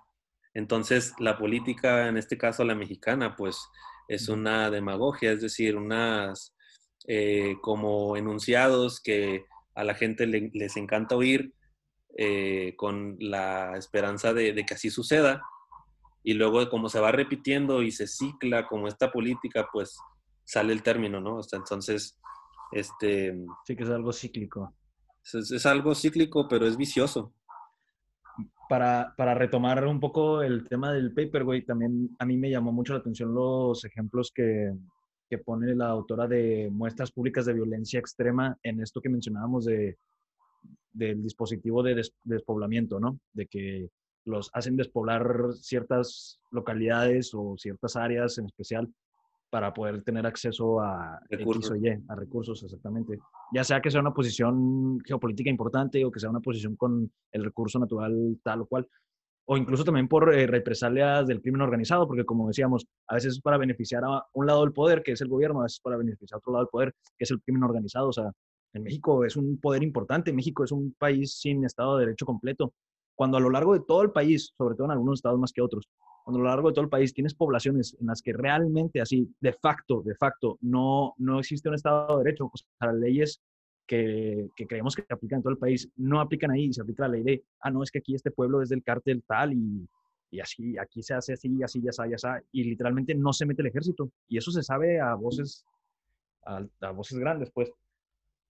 Entonces, la política, en este caso la mexicana, pues es una demagogia, es decir, unas eh, como enunciados que a la gente le, les encanta oír eh, con la esperanza de, de, que así suceda. Y luego, como se va repitiendo y se cicla como esta política, pues sale el término, ¿no? Sea, entonces, este... Sí, que es algo cíclico. Es, es algo cíclico, pero es vicioso para, para, retomar un poco el tema del paper, güey, también a mí me llamó mucho la atención los ejemplos que, que pone la autora de muestras públicas de violencia extrema en esto que mencionábamos de, del dispositivo de des, despoblamiento, ¿no? De que los hacen despoblar ciertas localidades o ciertas áreas en especial para poder tener acceso a recursos. X o Y, a recursos, exactamente. Ya sea que sea una posición geopolítica importante o que sea una posición con el recurso natural tal o cual, o incluso también por eh, represalias del crimen organizado, porque como decíamos, a veces es para beneficiar a un lado del poder, que es el gobierno, a veces es para beneficiar a otro lado del poder, que es el crimen organizado. O sea, en México es un poder importante, México es un país sin Estado de Derecho completo, cuando a lo largo de todo el país, sobre todo en algunos estados más que otros, cuando a lo largo de todo el país tienes poblaciones en las que realmente así, de facto, de facto, no, no existe un Estado de Derecho, o las leyes que, que, creemos que aplican todo el país no aplican ahí, se aplica la ley de, ah, no, es que aquí este pueblo es del cártel tal y, y así, aquí se hace así, así, ya está, ya está, y literalmente no se mete el ejército. Y eso se sabe a voces, a voces grandes, pues.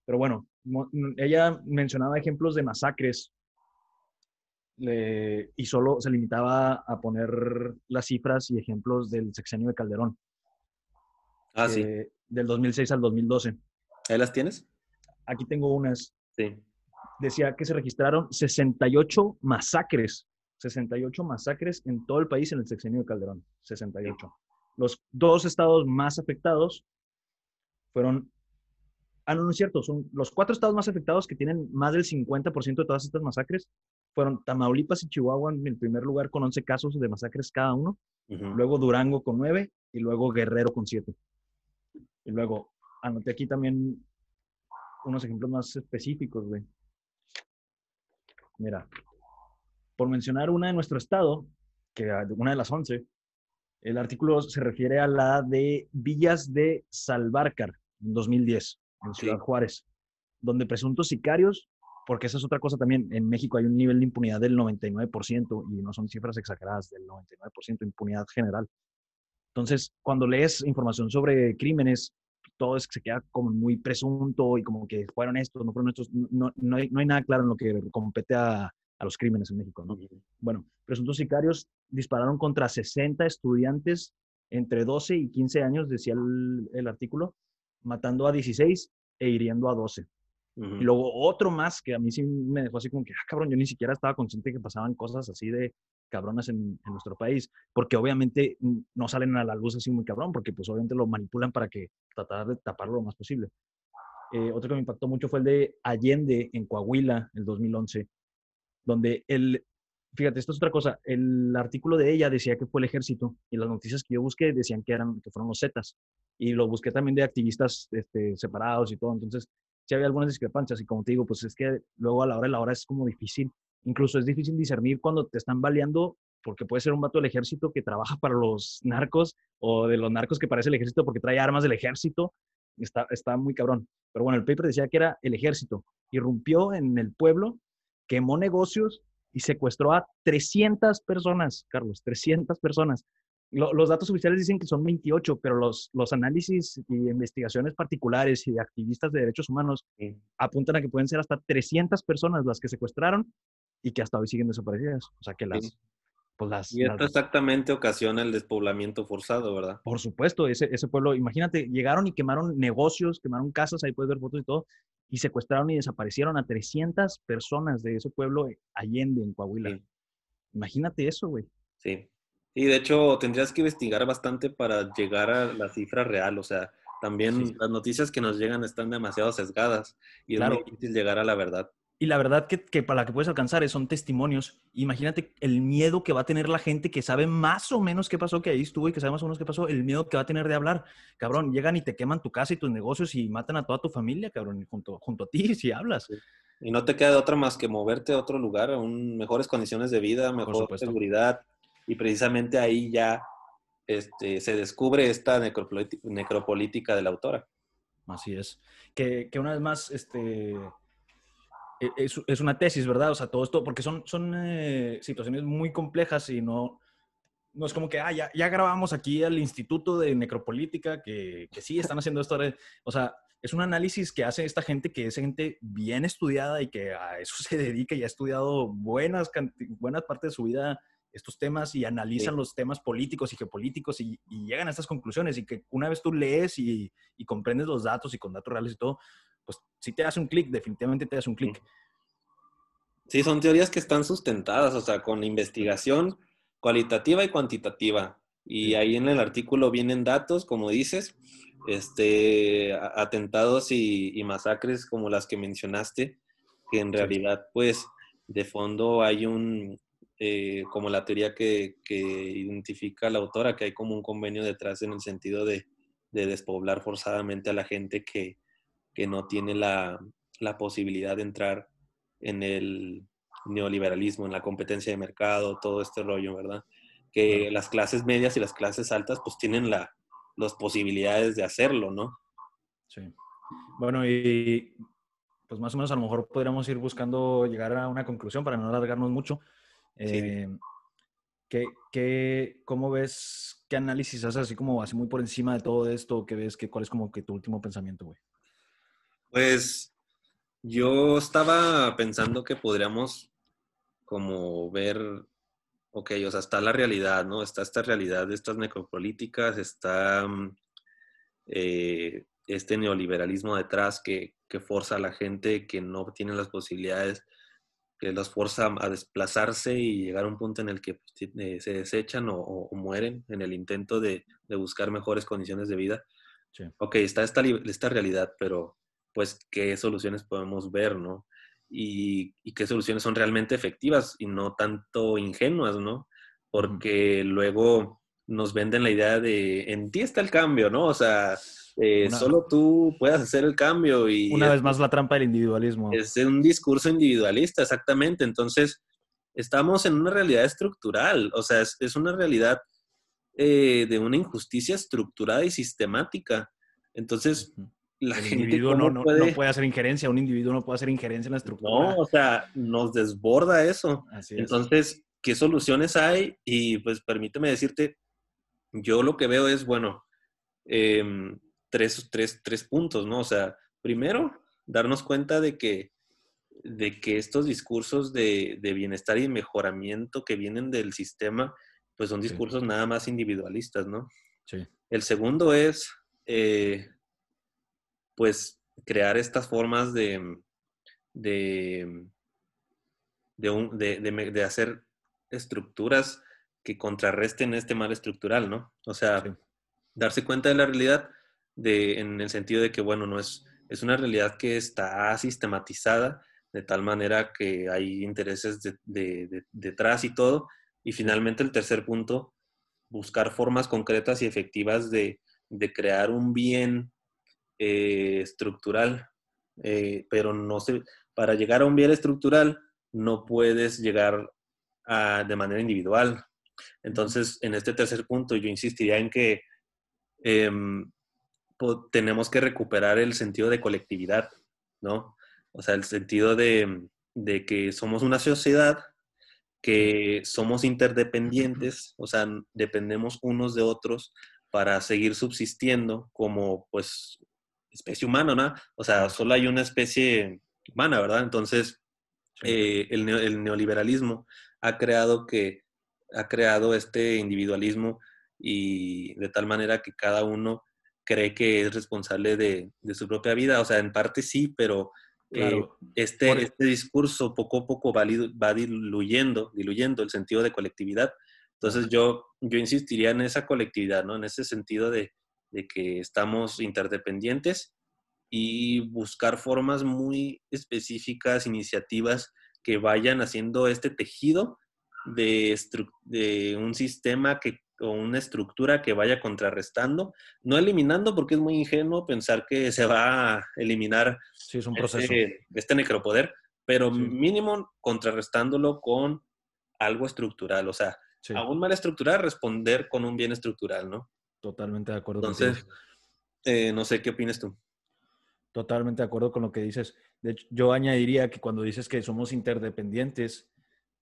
Pero bueno, ella mencionaba ejemplos de masacres le, y solo se limitaba a poner las cifras y ejemplos del sexenio de Calderón. Ah, eh, sí. Del 2006 al 2012. ¿Ahí las tienes? Aquí tengo unas. Sí. Decía que se registraron 68 masacres, 68 masacres en todo el país en el sexenio de Calderón, 68. Sí. Los dos estados más afectados fueron Ah, no, no es cierto. Son los cuatro estados más afectados que tienen más del 50% de todas estas masacres fueron Tamaulipas y Chihuahua en el primer lugar con 11 casos de masacres cada uno, uh -huh. luego Durango con 9 y luego Guerrero con 7. Y luego anoté aquí también unos ejemplos más específicos, güey. Mira, por mencionar una de nuestro estado, que una de las 11, el artículo se refiere a la de Villas de Salvarcar en 2010, en Ciudad sí. Juárez, donde presuntos sicarios porque esa es otra cosa también. En México hay un nivel de impunidad del 99% y no son cifras exageradas, del 99% de impunidad general. Entonces, cuando lees información sobre crímenes, todo es que se queda como muy presunto y como que fueron estos, no fueron estos. No, no, hay, no hay nada claro en lo que compete a, a los crímenes en México. ¿no? Bueno, presuntos sicarios dispararon contra 60 estudiantes entre 12 y 15 años, decía el, el artículo, matando a 16 e hiriendo a 12. Uh -huh. Y luego otro más que a mí sí me dejó así como que, ah, cabrón, yo ni siquiera estaba consciente que pasaban cosas así de cabronas en, en, nuestro país, porque obviamente no salen a la luz así muy cabrón, porque pues obviamente lo manipulan para que tratar de taparlo lo más posible. Eh, otro que me impactó mucho fue el de Allende en Coahuila, el 2011, donde el fíjate, esto es otra cosa. El artículo de ella decía que fue el ejército y las noticias que yo busqué decían que, eran, que fueron los Zetas. Y lo busqué también de activistas este, separados y todo. Entonces, sí había algunas discrepancias. Y como te digo, pues es que luego a la hora la hora es como difícil. Incluso es difícil discernir cuando te están baleando porque puede ser un vato del ejército que trabaja para los narcos o de los narcos que parece el ejército porque trae armas del ejército. Está, está muy cabrón. Pero bueno, el paper decía que era el ejército. Irrumpió en el pueblo, quemó negocios y secuestró a 300 personas, Carlos, 300 personas. Los datos oficiales dicen que son 28, pero los, los análisis y investigaciones particulares y de activistas de derechos humanos apuntan a que pueden ser hasta 300 personas las que secuestraron y que hasta hoy siguen desaparecidas. O sea que las, pues, y esto exactamente ocasiona el despoblamiento forzado, ¿verdad? Por supuesto, ese, ese pueblo, imagínate, llegaron y quemaron negocios, quemaron casas, ahí puedes ver fotos y todo, y secuestraron y desaparecieron a 300 personas de ese pueblo Allende, en Coahuila. Imagínate eso, güey. Sí. Y de hecho, tendrías que investigar bastante para llegar a la cifra real, o sea, también las noticias que nos llegan están demasiado sesgadas y es muy difícil llegar a la verdad. Y la verdad que, que, para la que puedes alcanzar son testimonios. Imagínate el miedo que va a tener la gente que sabe más o menos qué pasó, que ahí estuvo y que sabe más o menos qué pasó, el miedo que va a tener de hablar. Cabrón, llegan y te queman tu casa y tus negocios y matan a toda tu familia, cabrón, junto, junto a ti si hablas. Y no te queda de otra más que moverte a otro lugar, a un, mejores condiciones de vida, mejor seguridad. Y precisamente ahí ya este, se descubre esta necropolítica de la autora. Así es. Que, que una vez más, este e, es, es, una tesis, ¿verdad? O sea, todo esto, porque son, son eh, situaciones muy complejas y no, no es como que, ah, ya, ya grabamos aquí al Instituto de Necropolítica, que, que sí están haciendo esto. O sea, es un análisis que hace esta gente que es gente bien estudiada y que a eso se dedica y ha estudiado buenas, buenas partes de su vida estos temas y analizan los temas políticos y geopolíticos y, llegan a estas conclusiones y que una vez tú lees y, y, comprendes los datos y con datos reales y todo, pues si te hace un clic, definitivamente te hace un clic. Sí, son teorías que están sustentadas, o sea, con investigación cualitativa y cuantitativa. Y ahí en el artículo vienen datos, como dices, este, atentados y, masacres como las que mencionaste, que en realidad, pues, de fondo hay un, eh, como la teoría que, que, identifica la autora, que hay como un convenio detrás en el sentido de, de despoblar forzadamente a la gente que, que no tiene la, posibilidad de entrar en el neoliberalismo, en la competencia de mercado, todo este rollo, ¿verdad? Que las clases medias y las clases altas pues tienen la, las posibilidades de hacerlo, ¿no? Sí. Bueno, y pues más o menos a lo mejor podríamos ir buscando llegar a una conclusión para no alargarnos mucho. Eh, ¿qué, cómo ves, qué análisis haces así como así muy por encima de todo esto? ¿Qué ves? Que, ¿Cuál es como que tu último pensamiento, güey? Pues yo estaba pensando que podríamos como ver, ok, o sea, está la realidad, ¿no? Está esta realidad de estas necropolíticas, está mm, eh, este neoliberalismo detrás que, que forza a la gente que no tiene las posibilidades, que los forza a desplazarse y llegar a un punto en el que pues, eh, se desechan o, mueren en el intento de, buscar mejores condiciones de vida. Ok, está esta, esta realidad, pero pues qué soluciones podemos ver, ¿no? Y, qué soluciones son realmente efectivas y no tanto ingenuas, ¿no? Porque luego nos venden la idea de en ti está el cambio, ¿no? O sea, eh, solo tú puedes hacer el cambio y... Una vez más la trampa del individualismo. Es un discurso individualista, exactamente. Entonces, estamos en una realidad estructural, o sea, es, una realidad eh, de una injusticia estructurada y sistemática. Entonces, la el individuo no, no, puede... no, puede... hacer injerencia, un individuo no puede hacer injerencia en la estructura. No, o sea, nos desborda eso. Entonces, ¿qué soluciones hay? Y pues permíteme decirte, yo lo que veo es, bueno, em, tres, tres, tres puntos, ¿no? O sea, primero, darnos cuenta de que, de que estos discursos de, de bienestar y mejoramiento que vienen del sistema, pues son discursos nada más individualistas, ¿no? Sí. El segundo es... Eh, pues crear estas formas de, de, de, hacer estructuras que contrarresten este mal estructural, ¿no? O sea, darse cuenta de la realidad de, en el sentido de que, bueno, no es, es una realidad que está sistematizada de tal manera que hay intereses detrás y todo. Y finalmente el tercer punto, buscar formas concretas y efectivas de, crear un bien eh, estructural. Eh, pero no sé, para llegar a un bien estructural no puedes llegar de manera individual. Entonces, en este tercer punto, yo insistiría en que em, tenemos que recuperar el sentido de colectividad, ¿no? O sea, el sentido de, que somos una sociedad, que somos interdependientes, o sea, dependemos unos de otros para seguir subsistiendo como, pues, especie humana, ¿no? O sea, solo hay una especie humana, ¿verdad? Entonces, eh, el, el, neoliberalismo ha creado que ha creado este individualismo y de tal manera que cada uno cree que es responsable de, su propia vida. O sea, en parte sí, pero eh, este, este discurso poco a poco va, va, diluyendo, diluyendo el sentido de colectividad. Entonces yo, yo insistiría en esa colectividad, ¿no? En ese sentido de, de que estamos interdependientes y buscar formas muy específicas, iniciativas que vayan haciendo este tejido de, de un sistema que, o una estructura que vaya contrarrestando, no eliminando, porque es muy ingenuo pensar que se va a eliminar sí, es un proceso. Este, necropoder, pero mínimo contrarrestándolo con algo estructural, o sea, a un mal estructural responder con un bien estructural, ¿no? Totalmente de acuerdo. Entonces, eh, no sé qué opinas tú. Totalmente de acuerdo con lo que dices. De hecho, yo añadiría que cuando dices que somos interdependientes,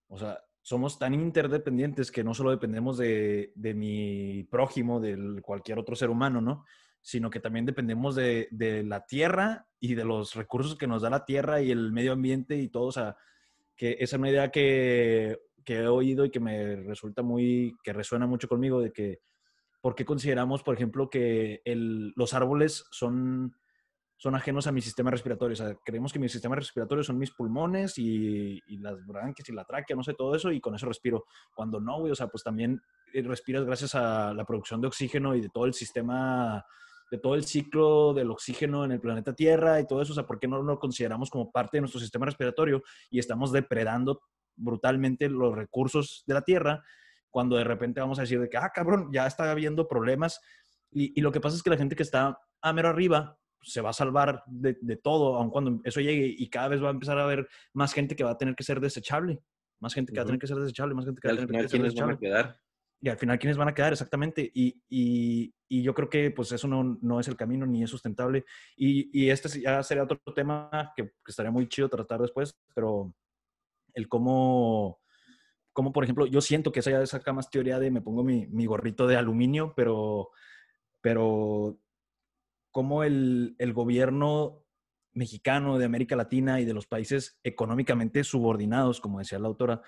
o sea, somos tan interdependientes que no solo dependemos de, mi prójimo, de cualquier otro ser humano, ¿no? Sino que también dependemos de, la tierra y de los recursos que nos da la tierra y el medio ambiente y todo. O sea, que esa es una idea que, he oído y que me resulta muy, que resuena mucho conmigo, de que, ¿por qué consideramos, por ejemplo, que los árboles son son ajenos a mi sistema respiratorio. O sea, creemos que mi sistema respiratorio son mis pulmones y, las branquias y la tráquea, no sé, todo eso, y con eso respiro. Cuando no, güey, o sea, pues también eh, respiras gracias a la producción de oxígeno y de todo el sistema, de todo el ciclo del oxígeno en el planeta Tierra y todo eso. O sea, ¿por qué no lo consideramos como parte de nuestro sistema respiratorio y estamos depredando brutalmente los recursos de la Tierra cuando de repente vamos a decir de que, ah, cabrón, ya está habiendo problemas. Y, y lo que pasa es que la gente que está a mero arriba se va a salvar de, todo, aun cuando eso llegue y cada vez va a empezar a haber más gente que va a tener que ser desechable, más gente que va a tener que ser desechable, más gente que va a tener que ser desechable. Van a quedar? Y al final, ¿quiénes van a quedar? Exactamente. Y, y, y yo creo que pues eso no, no, es el camino ni es sustentable. Y, y este ya sería otro tema que, estaría muy chido tratar después, pero el cómo, cómo, por ejemplo, yo siento que esa ya saca más teoría de me pongo mi, mi gorrito de aluminio, pero, pero cómo el, gobierno mexicano de América Latina y de los países económicamente subordinados, como decía la autora,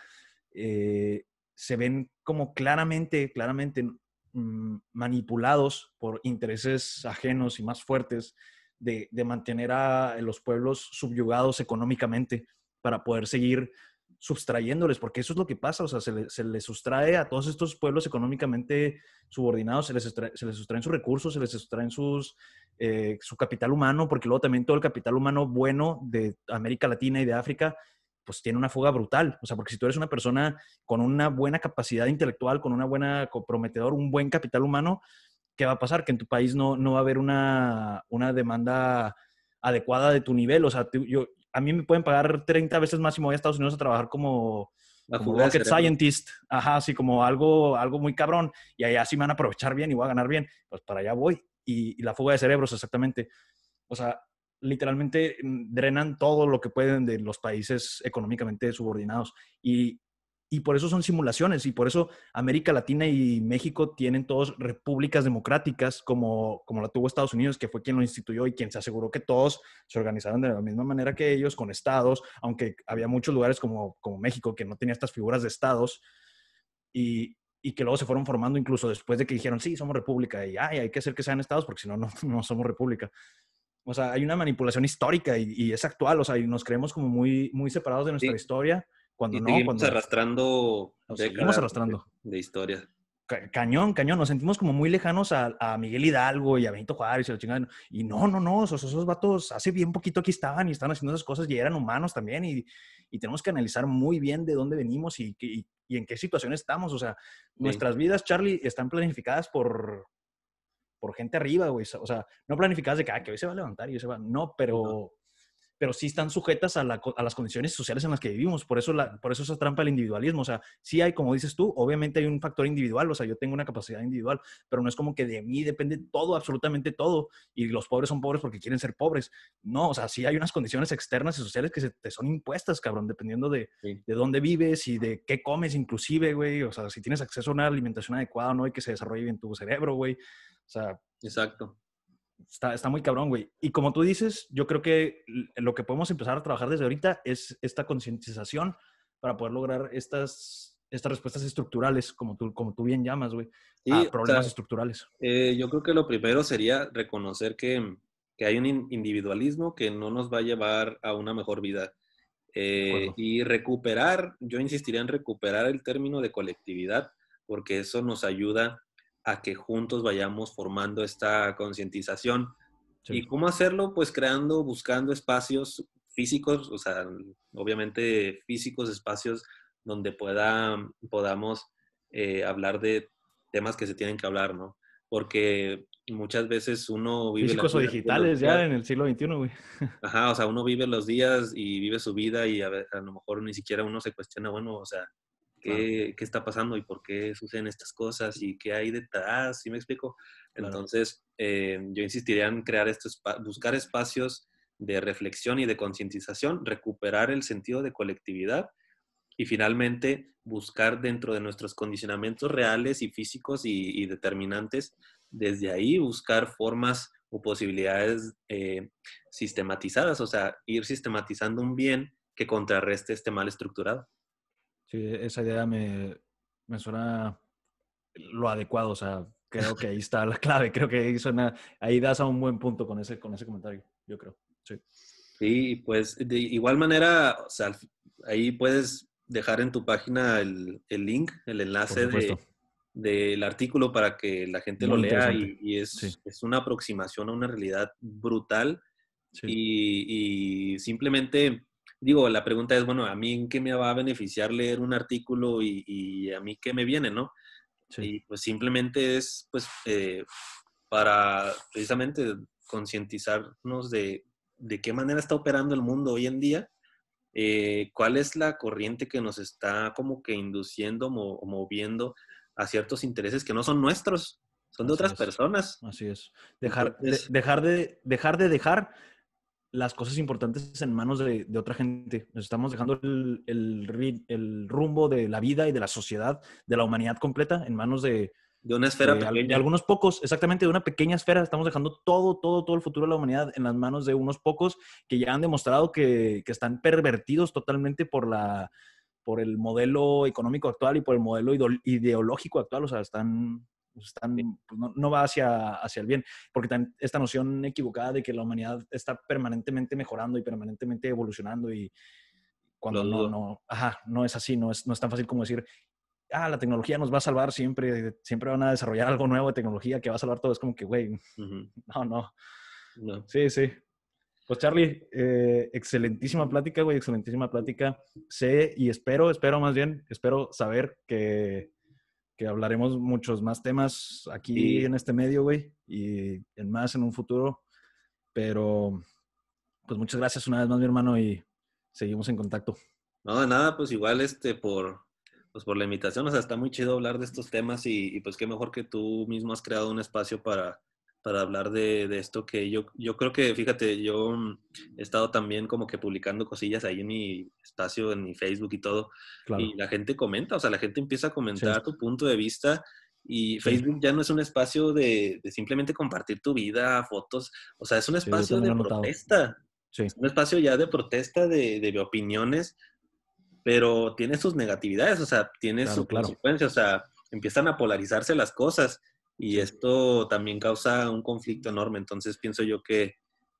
eh, se ven como claramente, claramente mm, manipulados por intereses ajenos y más fuertes de, de, mantener a los pueblos subyugados económicamente para poder seguir sustrayéndoles, porque eso es lo que pasa, o sea, se, les sustrae a todos estos pueblos económicamente subordinados, se les, se les sustraen sus recursos, se les sustraen sus, eh, su capital humano, porque luego también todo el capital humano bueno de América Latina y de África, pues tiene una fuga brutal, o sea, porque si tú eres una persona con una buena capacidad intelectual, con una buena comprometedor, un buen capital humano, ¿qué va a pasar? Que en tu país no, no va a haber una, una demanda adecuada de tu nivel, o sea, yo, a mí me pueden pagar 30 veces más si me voy a Estados Unidos a trabajar como, rocket scientist, ajá, así como algo, algo muy cabrón, y allá sí me van a aprovechar bien y voy a ganar bien, pues para allá voy. Y, y la fuga de cerebros, exactamente. O sea, literalmente mm, drenan todo lo que pueden de los países económicamente subordinados. Y y por eso son simulaciones y por eso América Latina y México tienen todos repúblicas democráticas como, como la tuvo Estados Unidos, que fue quien lo instituyó y quien se aseguró que todos se organizaran de la misma manera que ellos, con estados, aunque había muchos lugares como, como México que no tenía estas figuras de estados y, y que luego se fueron formando incluso después de que dijeron, sí, somos república y Ay, hay que hacer que sean estados porque si no, no somos república. O sea, hay una manipulación histórica y, es actual, o sea, y nos creemos como muy, muy separados de nuestra historia cuando no, seguimos arrastrando seguimos arrastrando de, historia. cañón, cañón. Nos sentimos como muy lejanos a, Miguel Hidalgo y a Benito Juárez y la chingada. Y no, no, no, esos, esos vatos hace bien poquito aquí estaban y estaban haciendo esas cosas y eran humanos también. Y, y tenemos que analizar muy bien de dónde venimos y, y, y en qué situación estamos. O sea, nuestras vidas, Charlie, están planificadas por, por gente arriba, güey. O sea, no planificadas de que, ah, que hoy se va a levantar y hoy se va. No, pero pero sí están sujetas a, las condiciones sociales en las que vivimos. Por eso, la, por eso esa trampa del individualismo. O sea, sí hay, como dices tú, obviamente hay un factor individual. O sea, yo tengo una capacidad individual, pero no es como que de mí depende todo, absolutamente todo. Y los pobres son pobres porque quieren ser pobres. No, o sea, sí hay unas condiciones externas y sociales que se te son impuestas, cabrón, dependiendo de, de dónde vives y de qué comes, inclusive, güey. O sea, si tienes acceso a una alimentación adecuada, ¿no? Y que se desarrolle bien tu cerebro, güey. O sea, exacto está, está muy cabrón, güey. Y como tú dices, yo creo que lo que podemos empezar a trabajar desde ahorita es esta concientización para poder lograr estas, estas respuestas estructurales, como tú, como tú bien llamas, güey, a problemas estructurales. Eh, yo creo que lo primero sería reconocer que, que, hay un individualismo que no nos va a llevar a una mejor vida. Eh, y recuperar, yo insistiría en recuperar el término de colectividad, porque eso nos ayuda a que juntos vayamos formando esta concientización. ¿Y cómo hacerlo? Pues creando, buscando espacios físicos, o sea, obviamente físicos, espacios donde pueda, podamos eh, hablar de temas que se tienen que hablar, ¿no? Porque muchas veces uno vive... Físicos o digitales ya en el siglo XXI, güey. Ajá, o sea, uno vive los días y vive su vida y a, a lo mejor ni siquiera uno se cuestiona, bueno, o sea, qué, está pasando y por qué suceden estas cosas y qué hay detrás, ¿sí me explico? Entonces, eh, yo insistiría en crear estos, buscar espacios de reflexión y de concientización, recuperar el sentido de colectividad y finalmente buscar dentro de nuestros condicionamientos reales y físicos y, determinantes, desde ahí buscar formas o posibilidades eh, sistematizadas, o sea, ir sistematizando un bien que contrarreste este mal estructurado. Sí, esa idea me, me suena lo adecuado, o sea, creo que ahí está la clave, creo que ahí suena, ahí das a un buen punto con ese, con ese comentario, yo creo, sí. Sí, pues de igual manera, o sea, ahí puedes dejar en tu página el, el link, el enlace de, del artículo para que la gente lo lea y, es, es, una aproximación a una realidad brutal y, y, simplemente digo, la pregunta es, bueno, ¿a mí en qué me va a beneficiar leer un artículo y, a mí qué me viene, no? Y pues simplemente es, pues, eh, para precisamente concientizarnos de, de, qué manera está operando el mundo hoy en día, eh, cuál es la corriente que nos está como que induciendo o moviendo a ciertos intereses que no son nuestros, son de otras personas. Así es. Dejar, dejar, de, dejar de dejar las cosas importantes en manos de, otra gente. Nos estamos dejando el, el, rumbo de la vida y de la sociedad, de la humanidad completa, en manos de... De una esfera de, algunos pocos, exactamente, de una pequeña esfera. Estamos dejando todo, todo, todo el futuro de la humanidad en las manos de unos pocos que ya han demostrado que, que están pervertidos totalmente por la por el modelo económico actual y por el modelo ideológico actual. O sea, están pues, pues, no, va hacia, hacia el bien, porque esta noción equivocada de que la humanidad está permanentemente mejorando y permanentemente evolucionando y cuando no, no, ajá, no es así, no es, no es tan fácil como decir, ah, la tecnología nos va a salvar siempre, siempre van a desarrollar algo nuevo de tecnología que va a salvar todo, es como que, güey, no, no, Sí, sí. Pues Charlie, eh, excelentísima plática, güey, excelentísima plática. Sé y espero, espero más bien, espero saber que que hablaremos muchos más temas aquí en este medio, güey, y en más en un futuro. Pero, pues muchas gracias una vez más, mi hermano, y seguimos en contacto. No, de nada, pues igual este por, pues por la invitación, o sea, está muy chido hablar de estos temas y, y pues qué mejor que tú mismo has creado un espacio para, para hablar de, de, esto que yo, yo creo que, fíjate, yo mm, he estado también como que publicando cosillas ahí en mi espacio, en mi Facebook y todo, y la gente comenta, o sea, la gente empieza a comentar tu punto de vista y Facebook ya no es un espacio de, de, simplemente compartir tu vida, fotos, o sea, es un espacio de protesta, es un espacio ya de protesta de, de opiniones, pero tiene sus negatividades, o sea, tiene sus consecuencias, o sea, empiezan a polarizarse las cosas y esto también causa un conflicto enorme. Entonces pienso yo que,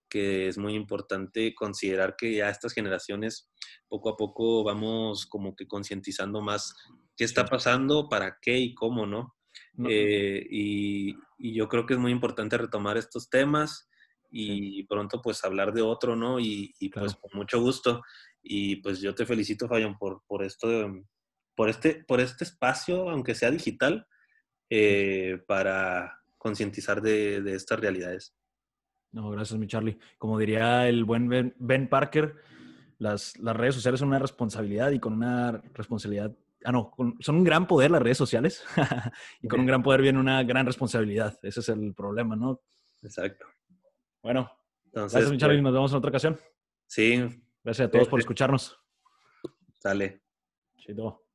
que, es muy importante considerar que ya estas generaciones poco a poco vamos como que concientizando más qué está pasando, para qué y cómo, ¿no? Eh, y, yo creo que es muy importante retomar estos temas y pronto pues hablar de otro, ¿no? Y, pues con mucho gusto. Y pues yo te felicito, Fabián, por, por esto, por este, por este espacio, aunque sea digital, eh, para concientizar de, de, estas realidades. No, gracias, mi Charlie. Como diría el buen Ben, Parker, las, las, redes sociales son una responsabilidad y con una responsabilidad, ah, no, son un gran poder las redes sociales y con un gran poder viene una gran responsabilidad. Ese es el problema, ¿no? Exacto. Bueno, gracias, mi Charlie. Nos vemos en otra ocasión. Sí. Gracias a todos por escucharnos. Sale. Chido.